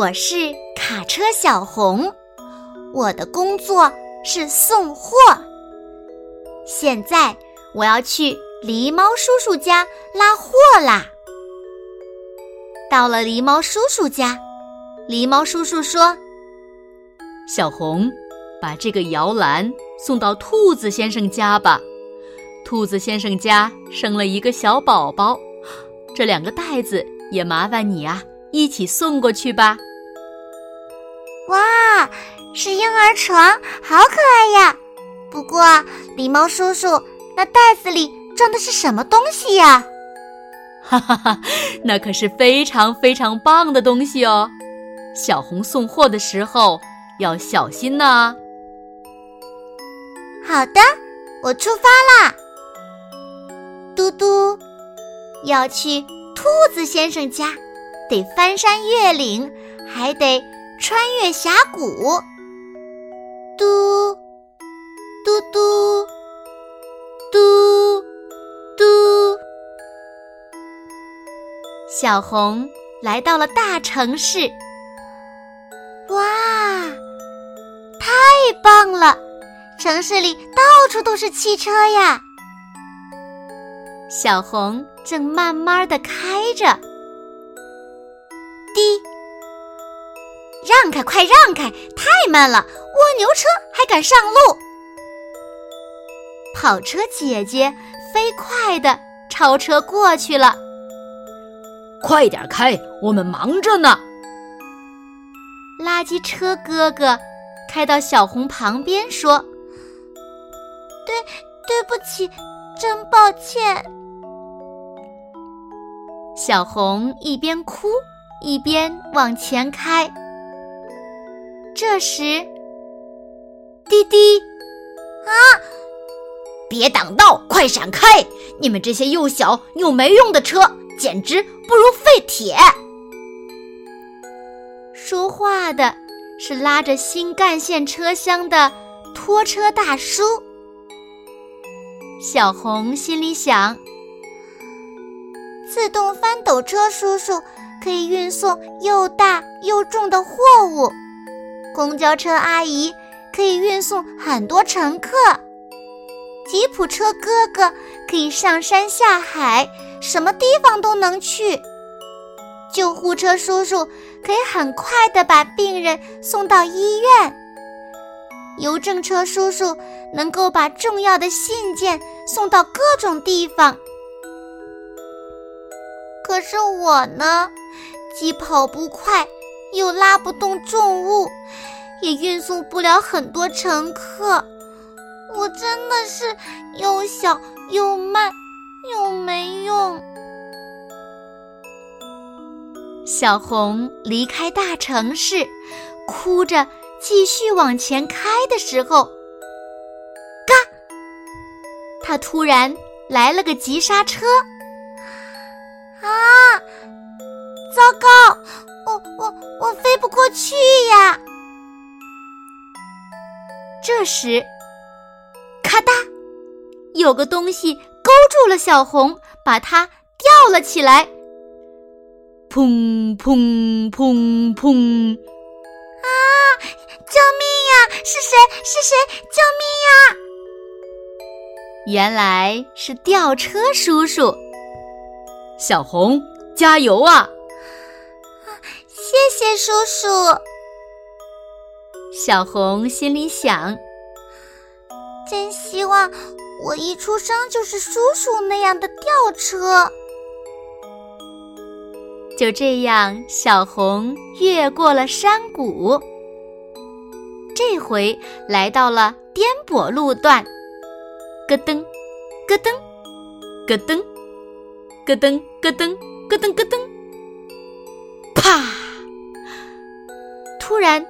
我是卡车小红，我的工作是送货。现在我要去狸猫叔叔家拉货啦。到了狸猫叔叔家，狸猫叔叔说：“小红，把这个摇篮送到兔子先生家吧。兔子先生家生了一个小宝宝，这两个袋子也麻烦你啊。”一起送过去吧！哇，是婴儿床，好可爱呀！不过，狸猫叔叔，那袋子里装的是什么东西呀？哈哈哈，那可是非常非常棒的东西哦！小红送货的时候要小心呢。好的，我出发啦！嘟嘟，要去兔子先生家。得翻山越岭，还得穿越峡谷。嘟嘟嘟嘟嘟，小红来到了大城市。哇，太棒了！城市里到处都是汽车呀。小红正慢慢的开着。滴！让开，快让开！太慢了，蜗牛车还敢上路。跑车姐姐飞快的超车过去了。快点开，我们忙着呢。垃圾车哥哥开到小红旁边说：“对，对不起，真抱歉。”小红一边哭。一边往前开，这时，滴滴，啊！别挡道，快闪开！你们这些又小又没用的车，简直不如废铁。说话的是拉着新干线车厢的拖车大叔。小红心里想：自动翻斗车叔叔。可以运送又大又重的货物，公交车阿姨可以运送很多乘客，吉普车哥哥可以上山下海，什么地方都能去。救护车叔叔可以很快的把病人送到医院，邮政车叔叔能够把重要的信件送到各种地方。可是我呢，既跑不快，又拉不动重物，也运送不了很多乘客。我真的是又小又慢又没用。小红离开大城市，哭着继续往前开的时候，嘎！他突然来了个急刹车。啊！糟糕，我我我飞不过去呀！这时，咔嗒，有个东西勾住了小红，把它吊了起来。砰砰砰砰！啊！救命呀！是谁？是谁？救命呀！原来是吊车叔叔。小红，加油啊！谢谢叔叔。小红心里想：真希望我一出生就是叔叔那样的吊车。就这样，小红越过了山谷，这回来到了颠簸路段，咯噔，咯噔。咯噔，咯噔咯噔咯噔咯噔，啪！突然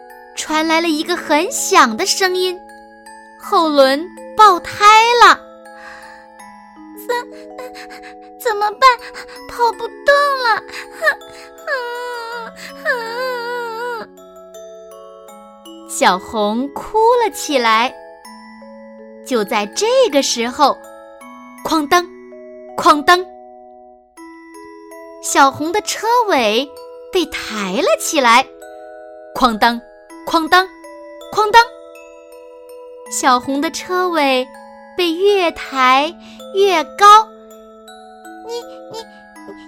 传来了一个很响的声音，后轮爆胎了。怎怎么办？跑不动了！小红哭了起来。就在这个时候，哐当，哐当，小红的车尾被抬了起来。哐当，哐当，哐当，小红的车尾被越抬越高。你你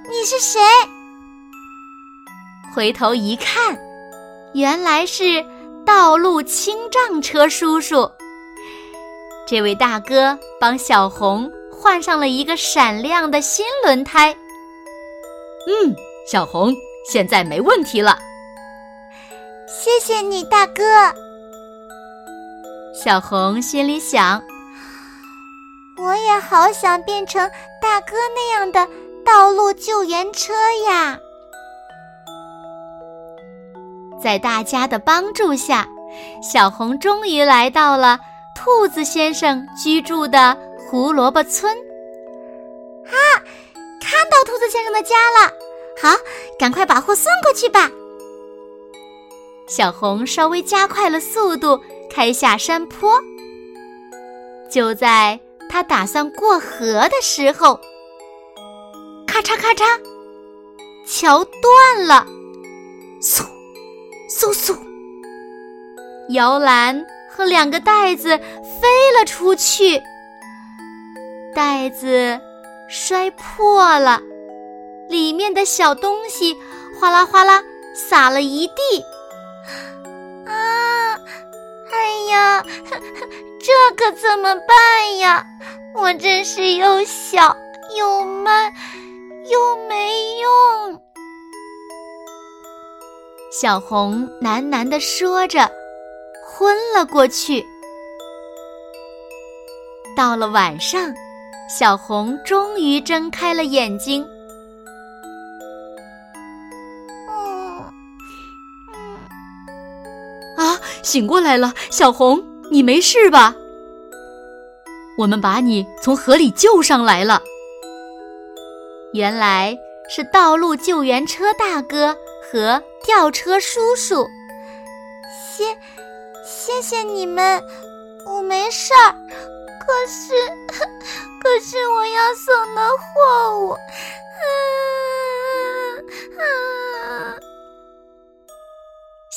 你是谁？回头一看，原来是道路清障车叔叔。这位大哥帮小红换上了一个闪亮的新轮胎。嗯，小红现在没问题了。谢谢你，大哥。小红心里想：我也好想变成大哥那样的道路救援车呀！在大家的帮助下，小红终于来到了。兔子先生居住的胡萝卜村，啊，看到兔子先生的家了！好，赶快把货送过去吧。小红稍微加快了速度，开下山坡。就在他打算过河的时候，咔嚓咔嚓，桥断了，嗖，嗖嗖，摇篮。和两个袋子飞了出去，袋子摔破了，里面的小东西哗啦哗啦洒了一地。哎呀，这可怎么办呀？我真是又小又慢又没用。小红喃喃地说着。昏了过去。到了晚上，小红终于睁开了眼睛。醒过来了，小红，你没事吧？我们把你从河里救上来了。原来是道路救援车大哥和吊车叔叔。谢。谢谢你们，我没事儿。可是，可是我要送的货物……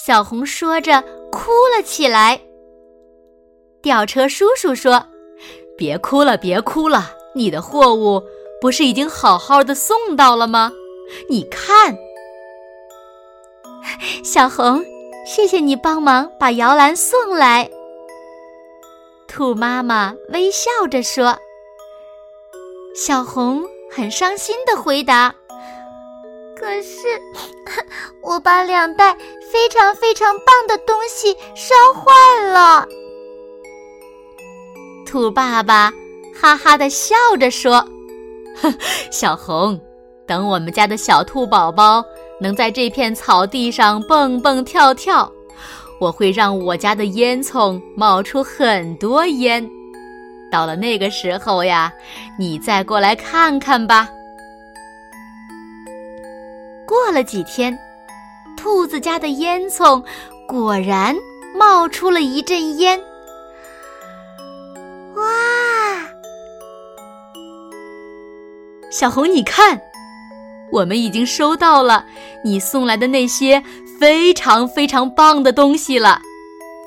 小红说着哭了起来。吊车叔叔说：“别哭了，别哭了，你的货物不是已经好好的送到了吗？你看，小红。”谢谢你帮忙把摇篮送来。兔妈妈微笑着说。小红很伤心的回答：“可是我把两袋非常非常棒的东西烧坏了。”兔爸爸哈哈的笑着说：“小红，等我们家的小兔宝宝。”能在这片草地上蹦蹦跳跳，我会让我家的烟囱冒出很多烟。到了那个时候呀，你再过来看看吧。过了几天，兔子家的烟囱果然冒出了一阵烟。哇！小红，你看。我们已经收到了你送来的那些非常非常棒的东西了。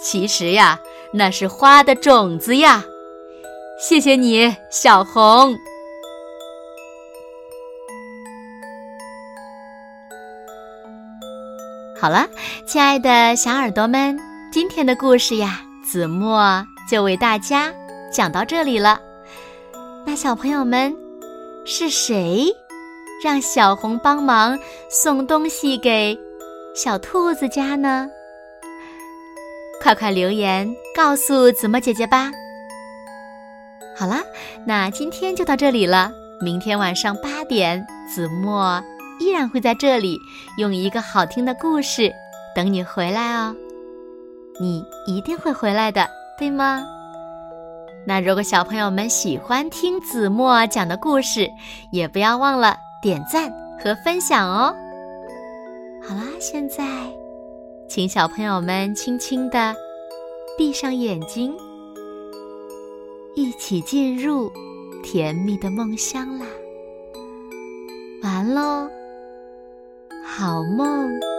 其实呀，那是花的种子呀。谢谢你，小红。好了，亲爱的小耳朵们，今天的故事呀，子墨就为大家讲到这里了。那小朋友们，是谁？让小红帮忙送东西给小兔子家呢？快快留言告诉子墨姐姐吧。好啦，那今天就到这里了，明天晚上八点，子墨依然会在这里，用一个好听的故事等你回来哦。你一定会回来的，对吗？那如果小朋友们喜欢听子墨讲的故事，也不要忘了点赞和分享哦。好啦，现在，请小朋友们轻轻地闭上眼睛，一起进入甜蜜的梦乡啦。完喽，好梦。